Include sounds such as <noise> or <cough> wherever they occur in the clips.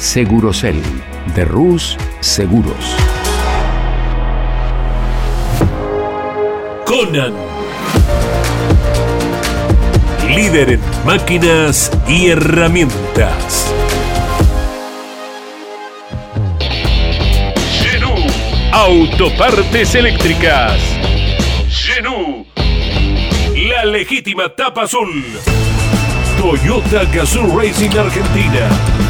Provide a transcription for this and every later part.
Segurocel de Rus Seguros. Conan. Líder en máquinas y herramientas. Genú. Autopartes eléctricas. Genú. La legítima tapa azul. Toyota Gazoo Racing Argentina.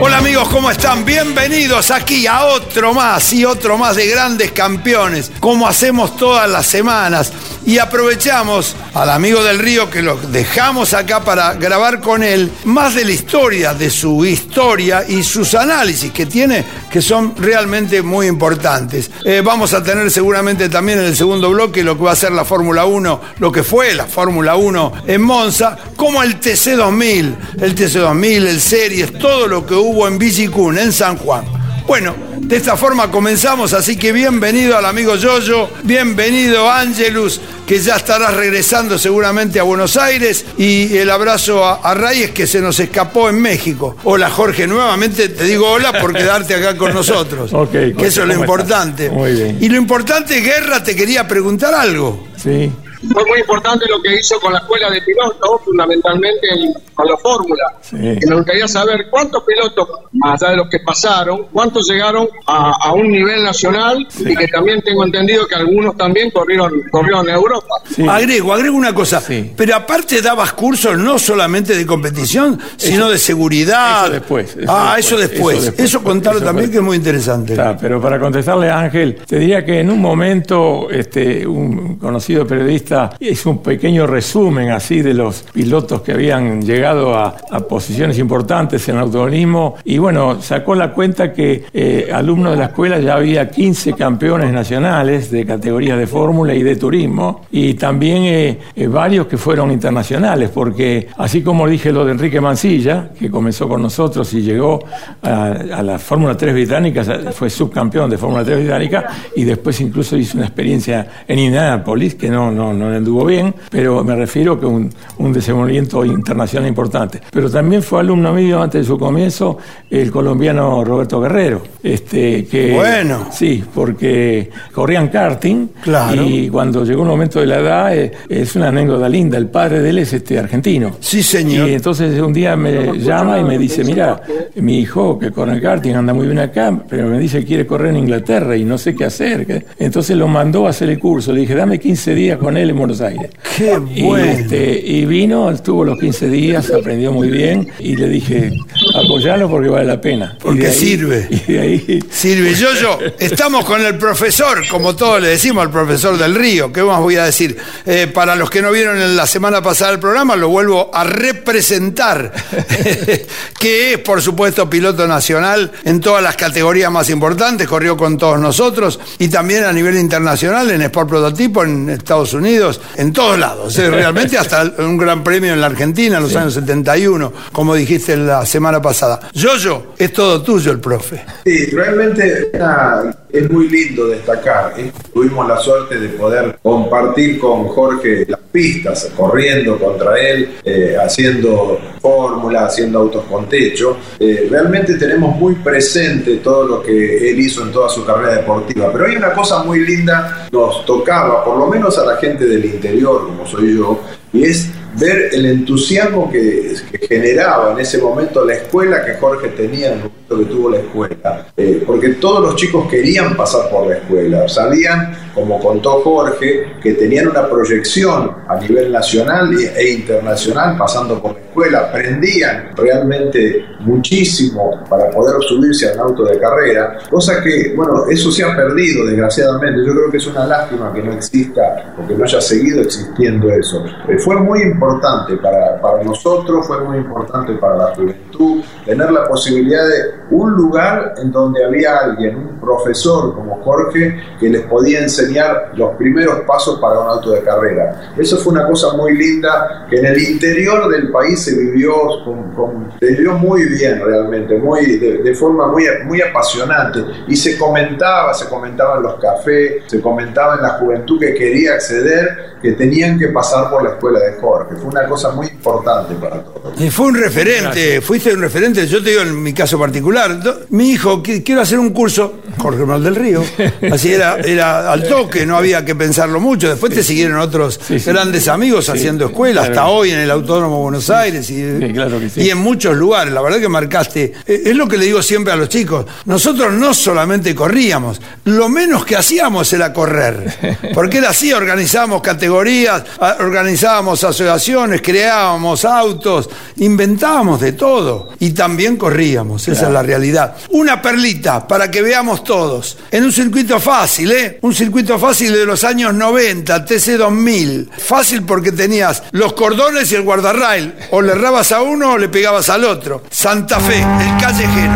Hola amigos, ¿cómo están? Bienvenidos aquí a otro más y otro más de grandes campeones, como hacemos todas las semanas. Y aprovechamos al amigo del río que lo dejamos acá para grabar con él más de la historia, de su historia y sus análisis que tiene, que son realmente muy importantes. Eh, vamos a tener seguramente también en el segundo bloque lo que va a ser la Fórmula 1, lo que fue la Fórmula 1 en Monza, como el TC2000, el TC2000, el Series, todo lo que hubo en Villicún, en San Juan. Bueno, de esta forma comenzamos, así que bienvenido al amigo Yoyo, bienvenido Angelus, que ya estarás regresando seguramente a Buenos Aires, y el abrazo a, a Reyes que se nos escapó en México. Hola Jorge, nuevamente te digo hola por <laughs> quedarte acá con nosotros. Ok, que eso es lo ¿cómo importante. Muy bien. Y lo importante, Guerra, te quería preguntar algo. Sí. Fue muy importante lo que hizo con la escuela de pilotos, fundamentalmente en- con la fórmula. Sí. Que me gustaría saber cuántos pilotos, más allá de los que pasaron, cuántos llegaron a, a un nivel nacional y que también tengo entendido que algunos también corrieron, corrieron en Europa. Sí. Agrego, agrego una cosa. Sí. Pero aparte dabas cursos no solamente de competición, sino de seguridad. eso después, eso ah, después, eso después. eso Eso, después, también después. que es muy interesante. Está, pero para contestarle a Ángel, te diría que en un momento este, un conocido periodista hizo un pequeño resumen así de los pilotos que habían llegado a, a posiciones importantes en el automovilismo. Y bueno, sacó la cuenta que eh, alumnos de la escuela ya había 15 campeones nacionales de categorías de fórmula y de turismo y también eh, eh, varios que fueron internacionales porque así como dije lo de Enrique Mancilla, que comenzó con nosotros y llegó a, la Fórmula 3 británica, fue subcampeón de Fórmula 3 británica y después incluso hizo una experiencia en Indianapolis que no, no le anduvo bien, pero me refiero que un, un desenvolvimiento internacional importante. Pero también fue alumno mío antes de su comienzo el colombiano Roberto Guerrero, este que Bueno. sí, porque corrían karting Claro. y cuando llegó un momento de la edad eh, es una anécdota linda, el padre de él es este argentino. Sí, señor. Y entonces un día me llama y me dice, mira, mi hijo que corre en karting anda muy bien acá, pero me dice que quiere correr en Inglaterra y no sé qué hacer. ¿qué?". Entonces lo mandó a hacer el curso. Le dije, dame 15 días con él él en Buenos Aires. Qué Y, bueno. este, y vino, estuvo los 15 días, aprendió muy bien y le dije, apoyalo porque vale la pena. Y Porque ahí- sirve. <laughs> Y de ahí Silvio, yo, yo, estamos con el profesor, como todos le decimos al profesor del Río, ¿qué más voy a decir? Eh, para los que no vieron en la semana pasada el programa, lo vuelvo a representar, <laughs> que es, por supuesto, piloto nacional en todas las categorías más importantes, corrió con todos nosotros, y también a nivel internacional, en Sport Prototipo, en Estados Unidos, en todos lados, eh, realmente <laughs> hasta un gran premio en la Argentina en los años 71, como dijiste la semana pasada. Yo-Yo, es todo tuyo el profe. Sí, realmente una- es muy lindo destacar. ¿eh? Tuvimos la suerte de poder compartir con Jorge las pistas, corriendo contra él, eh, haciendo fórmula, haciendo autos con techo. Eh, realmente tenemos muy presente todo lo que él hizo en toda su carrera deportiva. Pero hay una cosa muy linda, nos tocaba, por lo menos a la gente del interior, como soy yo, y es ver el entusiasmo que, generaba en ese momento la escuela que Jorge tenía en el momento que tuvo la escuela. Eh, porque todos los chicos querían pasar por la escuela, sabían, como contó Jorge, que tenían una proyección a nivel nacional e internacional pasando por la escuela, aprendían realmente muchísimo para poder subirse a un auto de carrera, cosa que, bueno, eso se ha perdido desgraciadamente. Yo creo que es una lástima que no exista o que no haya seguido existiendo eso. Eh, fue muy importante para, para nosotros, fue muy importante para la juventud, tener la posibilidad de un lugar en donde había alguien, un profesor como Jorge, que les podía enseñar los primeros pasos para un auto de carrera. Eso fue una cosa muy linda que en el interior del país se vivió, con- con- se vivió muy bien realmente, muy, de, de forma muy, muy apasionante. Y se comentaba, se comentaba en los cafés, se comentaba en la juventud que quería acceder, que tenían que pasar por la escuela de Jorge. Fue una cosa muy importante para todos. Y fue un referente, fuiste un referente. Yo te digo en mi caso particular. Mi hijo, qui- quiero hacer un curso, Jorge Manuel del Río. <laughs> Así era, era al toque, no había que pensarlo mucho. Después te siguieron otros Sí, sí. grandes amigos Sí, haciendo escuela, claro. hasta hoy en el Autódromo de Buenos Aires y, Sí, claro que sí. y en muchos lugares. La verdad que marcaste. eh, Es lo que le digo siempre a los chicos. Nosotros no solamente corríamos, lo menos que hacíamos era correr. <laughs> Porque era así, organizábamos categorías, organizábamos asociaciones, creábamos autos, inventábamos de todo. Y también corríamos, esa es la realidad. Una perlita para que veamos todos. En un circuito fácil, ¿eh? Un circuito fácil de los años 90, TC 2000. Fácil porque tenías los cordones y el guardarrail. O le errabas a uno o le pegabas al otro. Santa Fe, el callejero.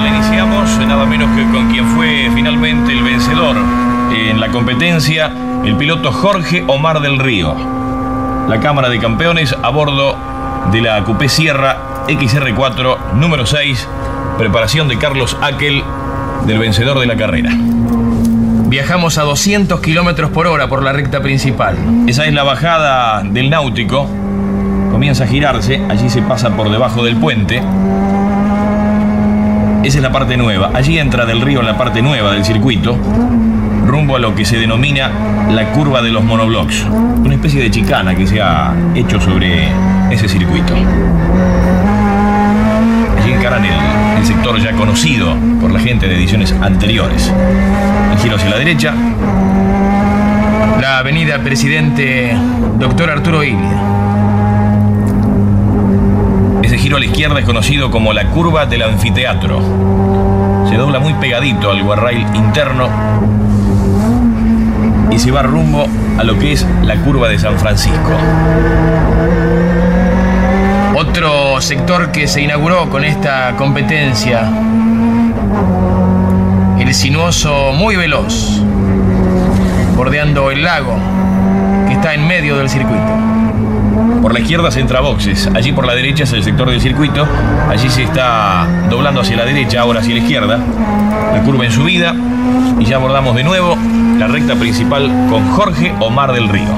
La iniciamos nada menos que con quien fue finalmente el vencedor en la competencia, el piloto Jorge Omar del Río. La Cámara de Campeones a bordo de la Coupé Sierra XR4 número 6, preparación de Carlos Aquel, del vencedor de la carrera. Viajamos a 200 kilómetros por hora por la recta principal. Esa es la bajada del náutico. Comienza a girarse, allí se pasa por debajo del puente. Esa es la parte nueva. Allí entra del río en la parte nueva del circuito, rumbo a lo que se denomina la curva de los monoblocks. Una especie de chicana que se ha hecho sobre ese circuito. Allí encaran el, el sector ya conocido por la gente de ediciones anteriores. El giro hacia la derecha, La avenida Presidente Doctor Arturo Illia. A la izquierda es conocido como la curva del anfiteatro. Se dobla muy pegadito al guarrail interno y se va rumbo a lo que es la curva de San Francisco. Otro sector que se inauguró con esta competencia. El sinuoso muy veloz, bordeando el lago que está en medio del circuito. Por la izquierda se entra boxes, allí por la derecha es el sector del circuito, allí se está doblando hacia la derecha, ahora hacia la izquierda, la curva en subida y ya abordamos de nuevo la recta principal con Jorge Omar del Río.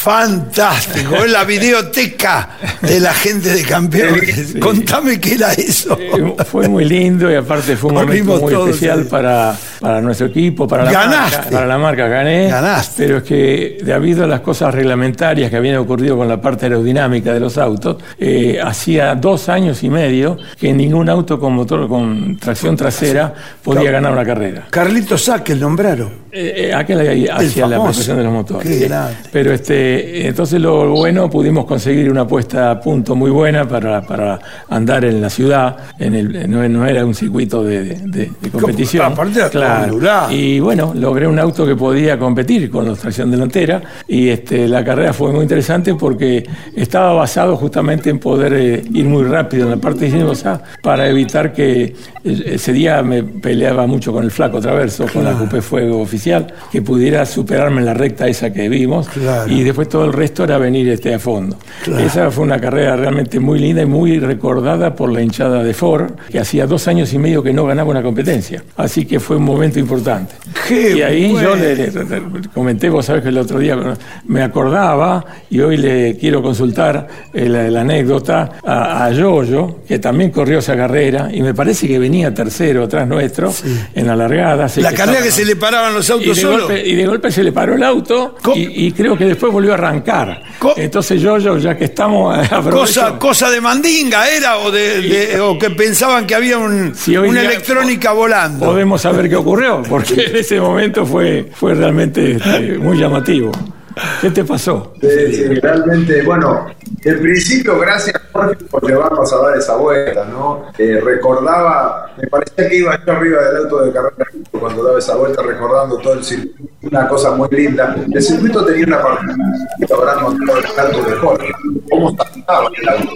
Fantástico, es la videoteca de la gente de campeones. Contame qué era eso. Eh, fue muy lindo y aparte fue un momento muy especial para, para nuestro equipo, para la Ganaste. marca. Para la marca gané. Ganaste. Pero es que debido a las cosas reglamentarias que habían ocurrido con la parte aerodinámica de los autos, eh, hacía dos años y medio que ningún auto con motor con tracción trasera podía ganar una carrera. Carlitos Saque, el nombraron. Eh, eh, aquel ahí hacía la protección de los motores. Qué Sí. grande. Pero este, entonces lo bueno, pudimos conseguir una puesta a punto muy buena para, para andar en la ciudad. En el, no, no era un circuito de, de- de competición. Aparte todo ondulado. Y bueno, logré un auto que podía competir con la tracción delantera. Y este, la carrera fue muy interesante porque estaba basado justamente en poder eh, ir muy rápido en la parte sinuosa para evitar que eh, ese día me peleaba mucho con el flaco traverso, con la Coupé Fuego oficial, que pudiera superarme en la recta esa que vimos. Claro. Y después todo el resto era venir este, a fondo. Esa fue una carrera realmente muy linda y muy recordada por la hinchada de Ford, que hacía dos años y medio que no ganaba una competencia. Así que fue un momento importante. Qué y ahí bueno. yo le, le- le- comenté, vos sabés que el otro día me acordaba y hoy le quiero consultar la, la anécdota a, a Yoyo, que también corrió esa carrera y me parece que venía tercero atrás nuestro en la largada. sé La carrera que estaba- se le paraban los y autos de, solos. golpe, y de golpe se le paró el auto y, y creo que después volvió a arrancar. Co- Entonces yo, yo, ya que estamos... <laughs> Cosa, cosa de mandinga era o de, de- o que pensaban que había un, Si una electrónica volando. Podemos saber qué ocurrió, porque en ese momento fue, fue realmente este, muy llamativo. <laughs> ¿Qué te pasó? Sí, realmente, bueno, en principio, gracias Jorge por llevarnos a dar esa vuelta, ¿no? Eh, recordaba, me parecía que iba yo arriba del auto de carrera cuando daba esa vuelta, recordando todo el circuito, una cosa muy linda. El circuito tenía una particularidad, hablando todo el auto de Jorge, cómo estaba el auto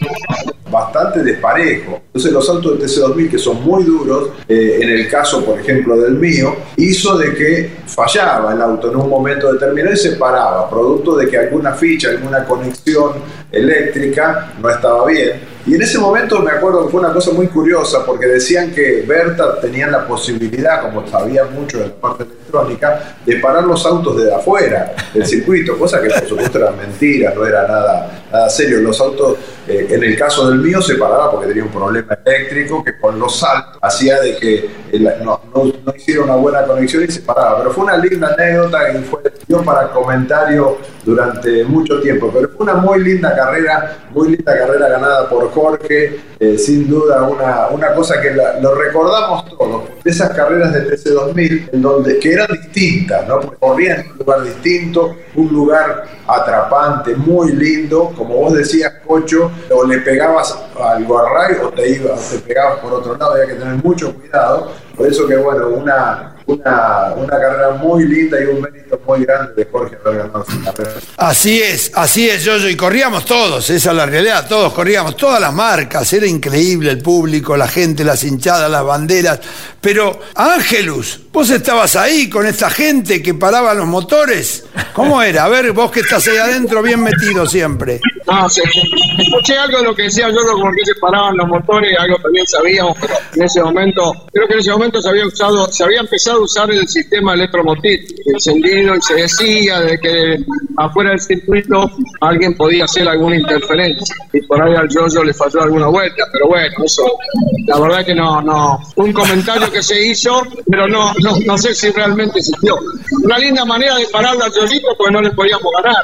bastante desparejo. Entonces los autos de TC2000 que son muy duros, eh, en el caso por ejemplo del mío, hizo de que fallaba el auto en un momento determinado y se paraba, producto de que alguna ficha, alguna conexión eléctrica no estaba bien. Y en ese momento me acuerdo que fue una cosa muy curiosa porque decían que Berta tenían la posibilidad, como sabía mucho de la parte electrónica, de parar los autos desde afuera del circuito, cosa que por supuesto era mentira, no era nada, nada serio. Los autos, eh, en el caso del mío, se paraba porque tenía un problema eléctrico que con los saltos hacía de que el- no, no, no hiciera una buena conexión y se paraba. Pero fue una linda anécdota y fue para comentario durante mucho tiempo. Pero fue una muy linda carrera, muy linda carrera ganada por Jorge, eh, sin duda una, una cosa que lo recordamos todos, de esas carreras de TC2000, en donde, que eran distintas, ¿no? Porque corrían en un lugar distinto, un lugar atrapante, muy lindo, como vos decías, Cocho, o le pegabas al guarray o te ibas, te pegabas por otro lado, había que tener mucho cuidado, por eso que bueno, una, una, una carrera muy linda y un mérito muy grande de Jorge haber. Así es, así es, yo, y corríamos todos, esa es la realidad, todos corríamos, todas las marcas, era increíble el público, la gente, las hinchadas, las banderas. Pero, Ángelus, vos estabas ahí con esta gente que paraba los motores. ¿Cómo era? A ver, vos que estás ahí adentro, bien metido siempre. No, se- escuché algo de lo que decía yo, por qué se paraban los motores, algo también sabíamos, en ese momento, creo que en ese momento se había usado, se había empezado a usar el sistema electromotriz encendido y se decía de que afuera del circuito alguien podía hacer alguna interferencia y por ahí al Yoyo le falló alguna vuelta, pero bueno, eso, la verdad que no, no, un comentario que se hizo, pero no, no, sé si realmente existió. Una linda manera de pararlo al Yoyito porque no le podíamos ganar.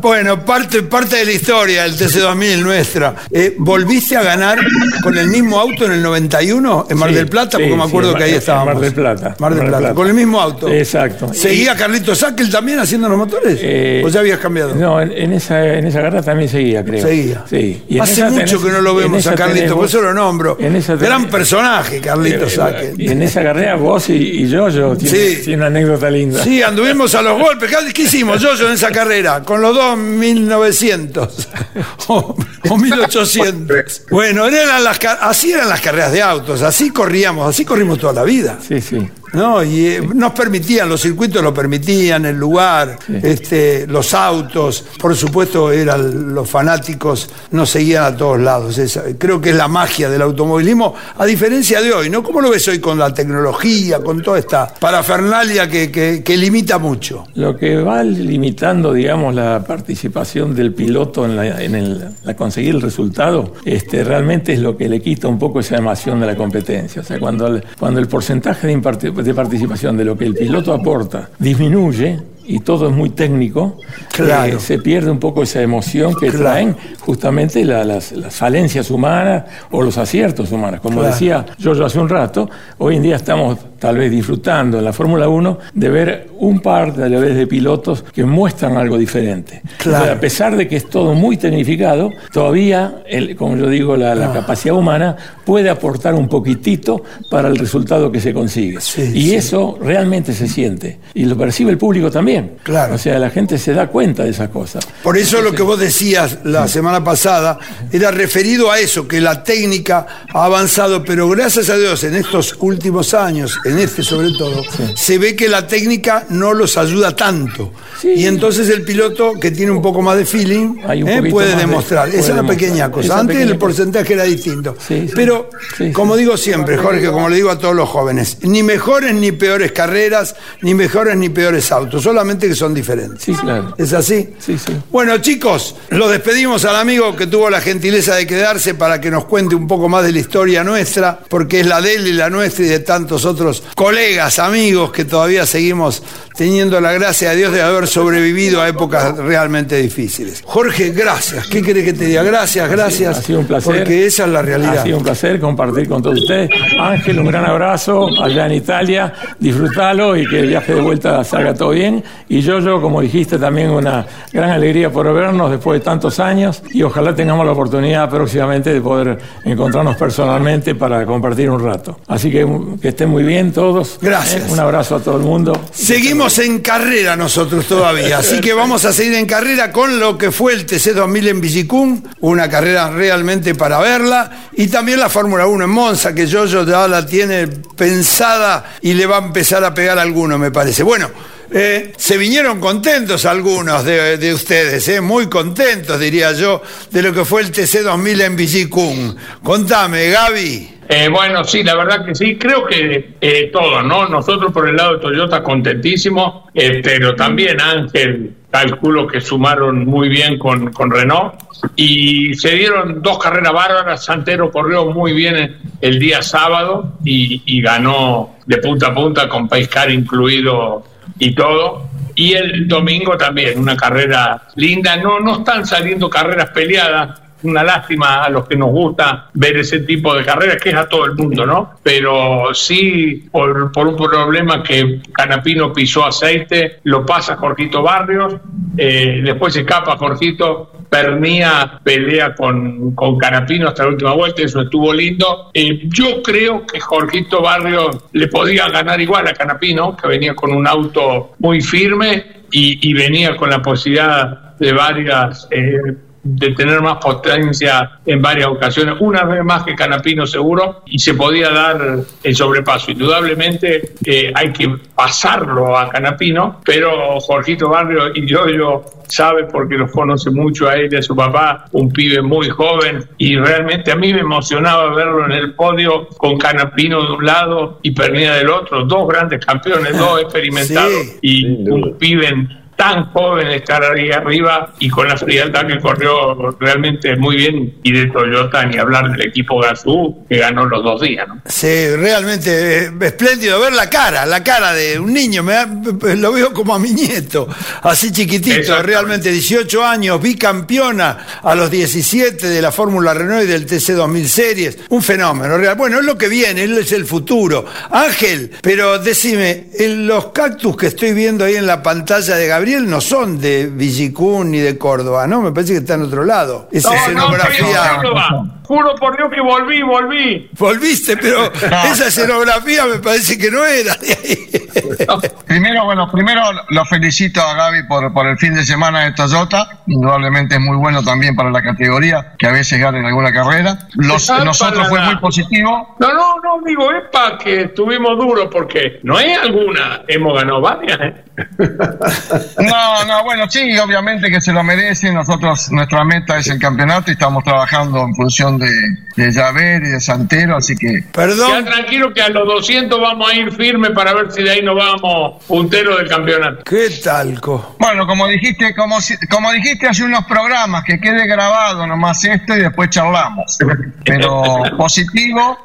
Bueno, parte, parte de la historia del TC2000 nuestra. Eh, ¿Volviste a ganar con el mismo auto en el 91 en Mar del Plata? sí, Porque me acuerdo que ahí estábamos. Mar del Plata. Mar del Plata, con el mismo auto. Exacto. ¿Seguía Carlito Sackel también haciendo los motores? Eh, ¿O ya habías cambiado? No, en, en esa, en esa carrera también seguía, creo. Seguía. Sí. Y Hace esa mucho tenés- que no lo vemos a Carlito, por eso lo nombro. En esa Gran tenés- personaje, Carlito Eh, Sackel. Y en esa carrera vos y, y yo, yo tiene, Sí. tiene una anécdota linda. Sí, anduvimos a los golpes. ¿Qué- ¿Qué hicimos, yo, yo en esa carrera? Con los dos 1900 <laughs> o, o 1800. <laughs> Bueno, eran las, ca- así eran las carreras de autos, así corríamos, así corrimos toda la vida. Sí, sí. ¿No? Y eh, nos permitían, los circuitos lo permitían, el lugar, este, los autos, por supuesto eran los fanáticos, nos seguían a todos lados. Creo que es la magia del automovilismo, a diferencia de hoy, ¿no? ¿Cómo lo ves hoy con la tecnología, con toda esta parafernalia que, que- que limita mucho? Lo que va limitando, digamos, la participación del piloto en, la, en el- la conseguir el resultado, este, realmente es lo que le quita un poco esa emoción de la competencia. O sea, cuando el, cuando el porcentaje de, imparti- de participación de lo que el piloto aporta disminuye, y todo es muy técnico, Claro. eh, se pierde un poco esa emoción que Claro. traen justamente la- las, las falencias humanas o los aciertos humanos. Como Claro. decía yo hace un rato, hoy en día estamos tal vez disfrutando en la Fórmula 1 de ver un par de, vez de pilotos que muestran algo diferente. Claro. O sea, a pesar de que es todo muy tecnificado, todavía, el- como yo digo, la, Ah. capacidad humana puede aportar un poquitito para el resultado que se consigue. Sí, y sí. eso realmente se siente. Y lo percibe el público también. Claro. O sea, la gente se da cuenta de esas cosas. Por eso lo que vos decías la semana pasada era referido a eso, que la técnica ha avanzado, pero gracias a Dios en estos últimos años, en este sobre todo, se ve que la técnica no los ayuda tanto. Sí. Y entonces el piloto que tiene un poco más de feeling eh, puede de- demostrar. Esa es una demostrar. pequeña cosa. Esa Antes pequeña el cosa. porcentaje era distinto. Sí. Pero, como digo siempre, Jorge, como le digo a todos los jóvenes, ni mejores ni peores carreras, ni mejores ni peores autos, solamente que son diferentes. Sí, claro. ¿Es así? Sí, sí. Bueno, chicos, lo despedimos al amigo que tuvo la gentileza de quedarse para que nos cuente un poco más de la historia nuestra, porque es la de él y la nuestra y de tantos otros colegas, amigos que todavía seguimos teniendo la gracia de Dios de haber sobrevivido a épocas realmente difíciles. Jorge, gracias. ¿Qué querés que te diga? Gracias, gracias. Ha sido un placer. Porque esa es la realidad. Ha sido un placer compartir con todos ustedes. Ángel, un gran abrazo allá en Italia. Disfrútalo y que el viaje de vuelta salga todo bien. Y yo, yo, como dijiste, también una gran alegría por vernos después de tantos años. Y ojalá tengamos la oportunidad próximamente de poder encontrarnos personalmente para compartir un rato. Así que que estén muy bien todos. Gracias. Eh, Un abrazo a todo el mundo. Seguimos en carrera nosotros todavía, así que vamos a seguir en carrera con lo que fue el TC2000 en Villicún, una carrera realmente para verla, y también la Fórmula 1 en Monza, que Yoyo ya la tiene pensada y le va a empezar a pegar a alguno, me parece. Bueno, eh, se vinieron contentos algunos de, de ustedes, eh, muy contentos, diría yo, de lo que fue el TC2000 en Villicún. Contame, Gaby. Eh, bueno, sí, la verdad que sí, creo que eh, todos, ¿no? Nosotros por el lado de Toyota contentísimos, eh, pero también Ángel, calculo que sumaron muy bien con, con Renault y se dieron dos carreras bárbaras, Santero corrió muy bien el día sábado y, y ganó de punta a punta con Paiscar incluido y todo. Y el domingo también, una carrera linda, no, no están saliendo carreras peleadas, una lástima a los que nos gusta ver ese tipo de carreras, que es a todo el mundo, ¿no? Pero sí, por, por un problema que Canapino pisó aceite, lo pasa Jorgito Barrios, eh, después escapa Jorgito, Pernía pelea con, con Canapino hasta la última vuelta, eso estuvo lindo. Yo creo que Jorgito Barrios le podía ganar igual a Canapino, que venía con un auto muy firme y, y venía con la posibilidad de varias... eh, de tener más potencia en varias ocasiones, una vez más que Canapino seguro, y se podía dar el sobrepaso. Indudablemente eh, hay que pasarlo a Canapino, pero Jorgito Barrio y yo, yo sabe porque los conoce mucho a él y a su papá, un pibe muy joven, y realmente a mí me emocionaba verlo en el podio con Canapino de un lado y Pernilla del otro, dos grandes campeones, dos <laughs> experimentados, Sí. y un pibe tan joven estar ahí arriba y con la frialdad que corrió realmente muy bien y de Toyota ni hablar del equipo Gazú que ganó los dos días. ¿no? Sí, realmente eh, espléndido ver la cara, la cara de un niño, me da- <laughs> lo veo como a mi nieto, así chiquitito, realmente 18 años, bicampeona a los 17 de la Fórmula Renault y del TC 2000 Series, un fenómeno real. Bueno, es lo que viene, él es el futuro. Ángel, pero decime, el- los cactus que estoy viendo ahí en la pantalla de Gabriel no son de Villicún ni de Córdoba, ¿no? Me parece que está en otro lado. Esa No, no, escenografía... en. Juro por Dios que volví, volví. Volviste, pero <laughs> esa escenografía me parece que no era de ahí. <laughs> Primero, bueno, primero lo felicito a Gaby por, por el fin de semana de Toyota. indudablemente es muy bueno también para la categoría, que a veces ganen alguna carrera. Los, nosotros fue muy positivo. No, no, no, digo, es para que estuvimos duros, porque no hay alguna, hemos ganado varias, ¿eh? <laughs> No, no, bueno, sí, obviamente que se lo merecen. Nosotros, nuestra meta es el campeonato y estamos trabajando en función de, de Javer y de Santero, así que. Perdón. Ya tranquilo que a los 200 vamos a ir firme para ver si de ahí nos vamos puntero del campeonato. ¿Qué talco? Bueno, como dijiste, como, como dijiste hace unos programas, que quede grabado nomás esto y después charlamos. Pero positivo,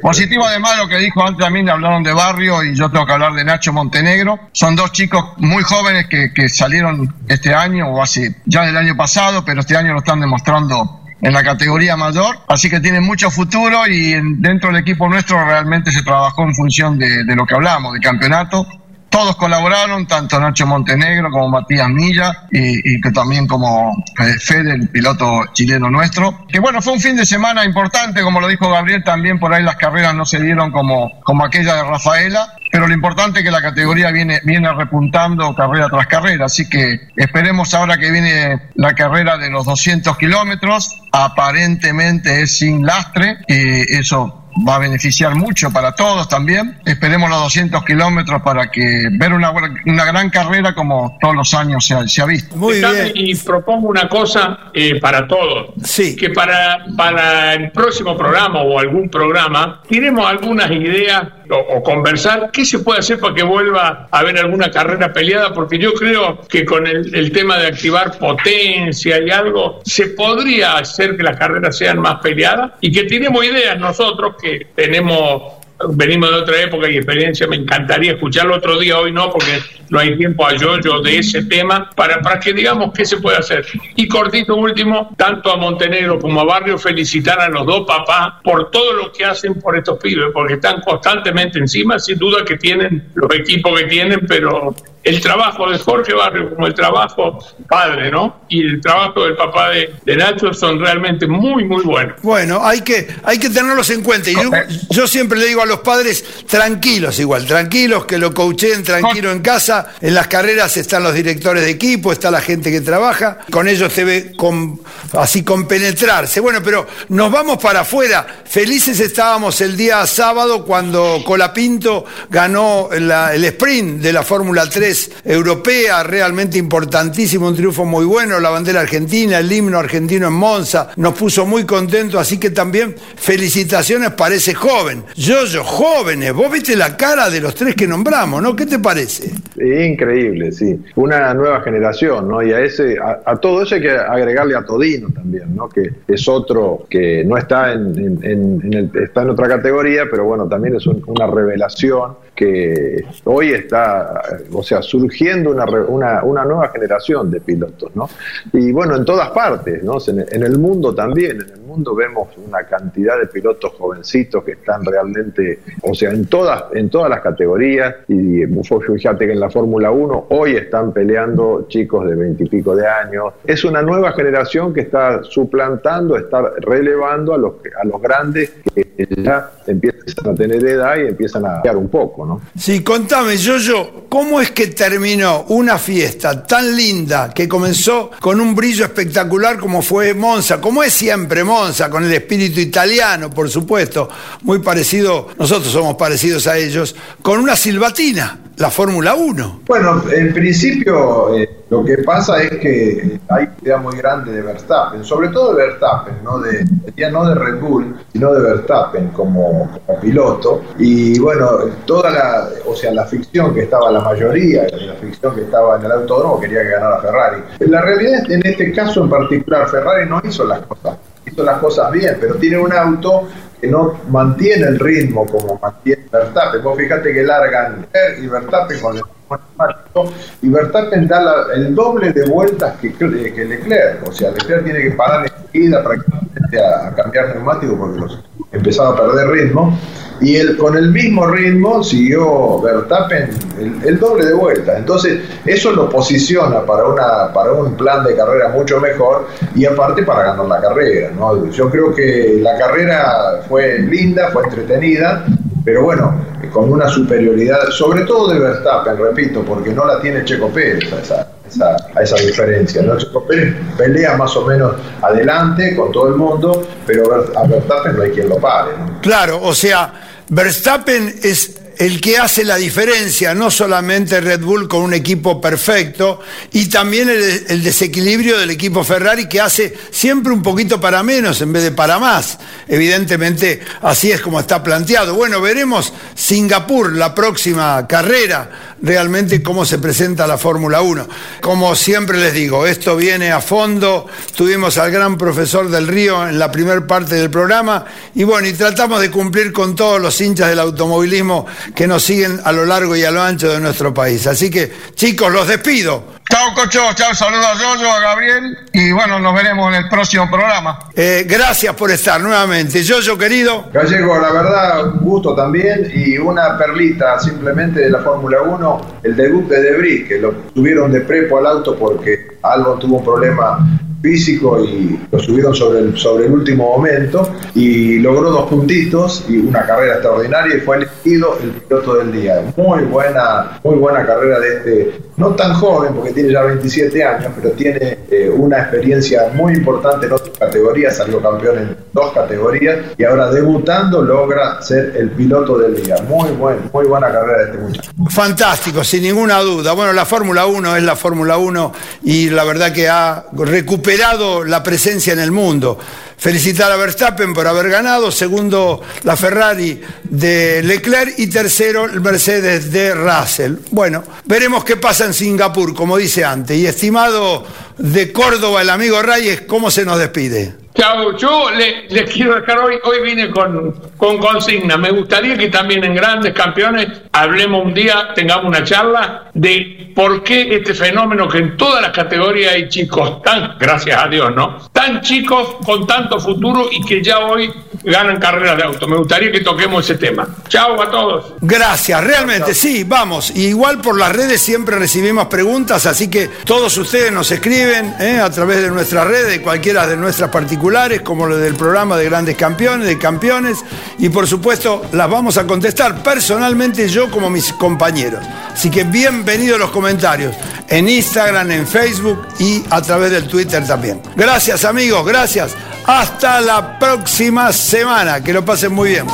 positivo además lo que dijo antes también, hablaron de barrio y yo tengo que hablar de Nacho Montenegro. Son dos chicos muy jóvenes que, que salieron este año o hace ya del año pasado, pero este año lo están demostrando en la categoría mayor, así que tiene mucho futuro y dentro del equipo nuestro realmente se trabajó en función de, lo que hablamos, de campeonato. Todos colaboraron, tanto Nacho Montenegro como Matías Milla y, y que también como eh, Fede, el piloto chileno nuestro. Que bueno, fue un fin de semana importante, como lo dijo Gabriel, también por ahí las carreras no se dieron como, como aquella de Rafaela, pero lo importante es que la categoría viene, viene repuntando carrera tras carrera, así que esperemos ahora que viene la carrera de los 200 kilómetros, aparentemente es sin lastre, y eso va a beneficiar mucho para todos también. Esperemos los 200 kilómetros para que ver una, una gran carrera como todos los años se ha, se ha visto. Muy bien. Y propongo una cosa eh, para todos. Sí. Que para, para el próximo programa o algún programa, tenemos algunas ideas o, o, conversar qué se puede hacer para que vuelva a haber alguna carrera peleada, porque yo creo que con el, el tema de activar potencia y algo, se podría hacer que las carreras sean más peleadas y que tenemos ideas nosotros que tenemos venimos de otra época y experiencia, me encantaría escucharlo otro día, hoy no, porque no hay tiempo a yo-yo de ese tema, para, para que digamos qué se puede hacer. Y cortito último, tanto a Montenegro como a Barrio, felicitar a los dos papás por todo lo que hacen por estos pibes, porque están constantemente encima, sin duda que tienen los equipos que tienen, pero el trabajo de Jorge Barrio como el trabajo padre, ¿no? Y el trabajo del papá de, de Nacho son realmente muy, muy buenos. Bueno, hay que, hay que tenerlos en cuenta. Y yo, yo siempre le digo a los padres, tranquilos igual, tranquilos, que lo coachen tranquilo en casa. En las carreras están los directores de equipo, está la gente que trabaja. Con ellos se ve con, así compenetrarse. Bueno, pero nos vamos para afuera. Felices estábamos el día sábado cuando Colapinto ganó la, el sprint de la Fórmula 3 europea, realmente importantísimo, un triunfo muy bueno, la bandera argentina, el himno argentino en Monza, nos puso muy contentos, así que también felicitaciones para ese joven. Yo, yo, jóvenes, vos viste la cara de los tres que nombramos, ¿no? ¿Qué te parece? Increíble, sí. Una nueva generación, ¿no? Y a ese, a, todo eso hay que agregarle a Todino también, ¿no? Que es otro que no está en, el, está en otra categoría, pero bueno, también es un, una revelación que hoy está, o sea, surgiendo una, una, una, nueva generación de pilotos, ¿no? Y bueno, en todas partes, ¿no? En, el mundo también, en el mundo vemos una cantidad de pilotos jovencitos que están realmente, o sea, en todas, en todas las categorías, y fíjate que en la Fórmula 1 hoy están peleando chicos de veintipico de años, es una nueva generación que está suplantando, está relevando a los, a los grandes que ya empiezan a tener edad y empiezan a cambiar un poco, ¿no? Sí, contame, Yoyo, ¿cómo es que terminó una fiesta tan linda que comenzó con un brillo espectacular como fue Monza, como es siempre Monza, con el espíritu italiano, por supuesto, muy parecido, nosotros somos parecidos a ellos, con una silbatina, la Fórmula 1? Bueno, en principio eh, lo que pasa es que hay una idea muy grande de Verstappen, sobre todo de Verstappen, no de, ya no de Red Bull, sino de Verstappen como, piloto. Y bueno, toda la, o sea, la ficción que estaba la mayoría, la ficción que estaba en el autódromo quería que ganara Ferrari. La realidad es que en este caso en particular, Ferrari no hizo las cosas, hizo las cosas bien, pero tiene un auto que no mantiene el ritmo como mantiene Verstappen. Vos fíjate que largan y Verstappen con el y Verstappen da el doble de vueltas que, que, Leclerc. O sea, Leclerc tiene que parar enseguida prácticamente a, a cambiar neumático porque los, empezaba a perder ritmo. Y él, con el mismo ritmo siguió Verstappen el, doble de vueltas. Entonces, eso lo posiciona para, una, para un plan de carrera mucho mejor y aparte para ganar la carrera. ¿no? Yo creo que la carrera fue linda, fue entretenida, pero bueno, con una superioridad, sobre todo de Verstappen, repito, porque no la tiene Checo Pérez a esa diferencia. ¿no? Checo Pérez pelea más o menos adelante con todo el mundo, pero a Verstappen no hay quien lo pare. ¿no? Claro, o sea, Verstappen es el que hace la diferencia, no solamente Red Bull con un equipo perfecto, y también el, desequilibrio del equipo Ferrari que hace siempre un poquito para menos en vez de para más. Evidentemente, así es como está planteado. Bueno, veremos Singapur, la próxima carrera, realmente cómo se presenta la Fórmula 1. Como siempre les digo, esto viene a fondo. Tuvimos al gran profesor del Río en la primera parte del programa, y bueno, y tratamos de cumplir con todos los hinchas del automovilismo que nos siguen a lo largo y a lo ancho de nuestro país. Así que, chicos, los despido. Chao, Cocho. Chao, saludos a Yoyo, a Gabriel. Y bueno, nos veremos en el próximo programa. Eh, gracias por estar nuevamente. Yoyo, querido. Gallego, la verdad, un gusto también. Y una perlita simplemente de la Fórmula 1, el debut de Debris, que lo tuvieron de prepo al auto porque algo tuvo un problema físico y lo subieron sobre el, sobre el último momento y logró dos puntitos y una carrera extraordinaria y fue elegido el piloto del día. Muy buena, muy buena carrera de este, no tan joven porque tiene ya 27 años, pero tiene eh, una experiencia muy importante en otras categorías, salió campeón en dos categorías y ahora debutando logra ser el piloto del día. Muy buen, muy buena carrera de este muchacho. Fantástico, sin ninguna duda. Bueno, la Fórmula 1 es la Fórmula 1 y la verdad que ha recuperado la presencia en el mundo. Felicitar a Verstappen por haber ganado, segundo la Ferrari de Leclerc y tercero el Mercedes de Russell. Bueno, veremos qué pasa en Singapur, como dice antes. Y estimado de Córdoba, el amigo Reyes, ¿cómo se nos despide? Chao, yo les le quiero dejar hoy, hoy vine con, con consigna. Me gustaría que también en grandes campeones hablemos un día, tengamos una charla de por qué este fenómeno que en todas las categorías hay chicos tan, gracias a Dios, ¿no? Tan chicos con tanto futuro y que ya hoy ganan carreras de auto. Me gustaría que toquemos ese tema. Chao a todos. Gracias, realmente sí, vamos. Igual por las redes siempre recibimos preguntas, así que todos ustedes nos escriben ¿eh? a través de nuestras redes, de cualquiera de nuestras particulares como lo del programa de grandes campeones, de campeones, y por supuesto las vamos a contestar personalmente yo como mis compañeros. Así que bienvenidos los comentarios en Instagram, en Facebook y a través del Twitter también. Gracias amigos, gracias. Hasta la próxima semana. Que lo pasen muy bien.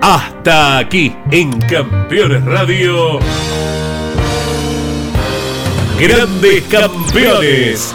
Hasta aquí en Campeones Radio. Grandes Campeones.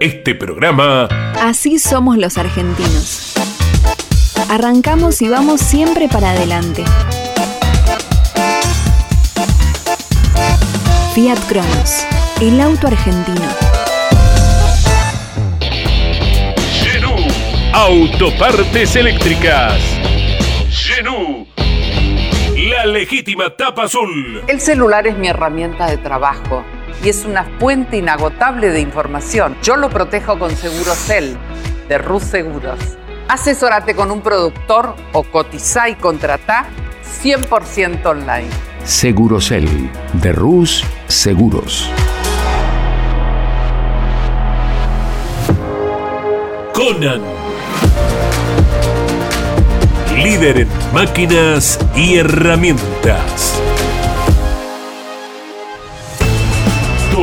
este programa. Así somos los argentinos. Arrancamos y vamos siempre para adelante. Fiat Cronos, el auto argentino. Autopartes eléctricas. Genú. La legítima tapa azul. El celular es mi herramienta de trabajo y es una fuente inagotable de información. Yo lo protejo con Segurocel de Rus Seguros. Asesórate con un productor o cotiza y contrata 100% online. Segurocel de Rus Seguros. Conan. Líder en máquinas y herramientas.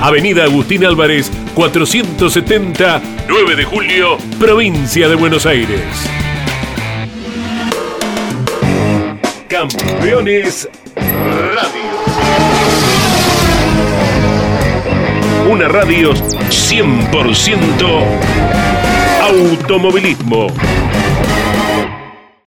Avenida Agustín Álvarez, 470, 9 de julio, provincia de Buenos Aires. Campeones Radio. Una radio 100% automovilismo.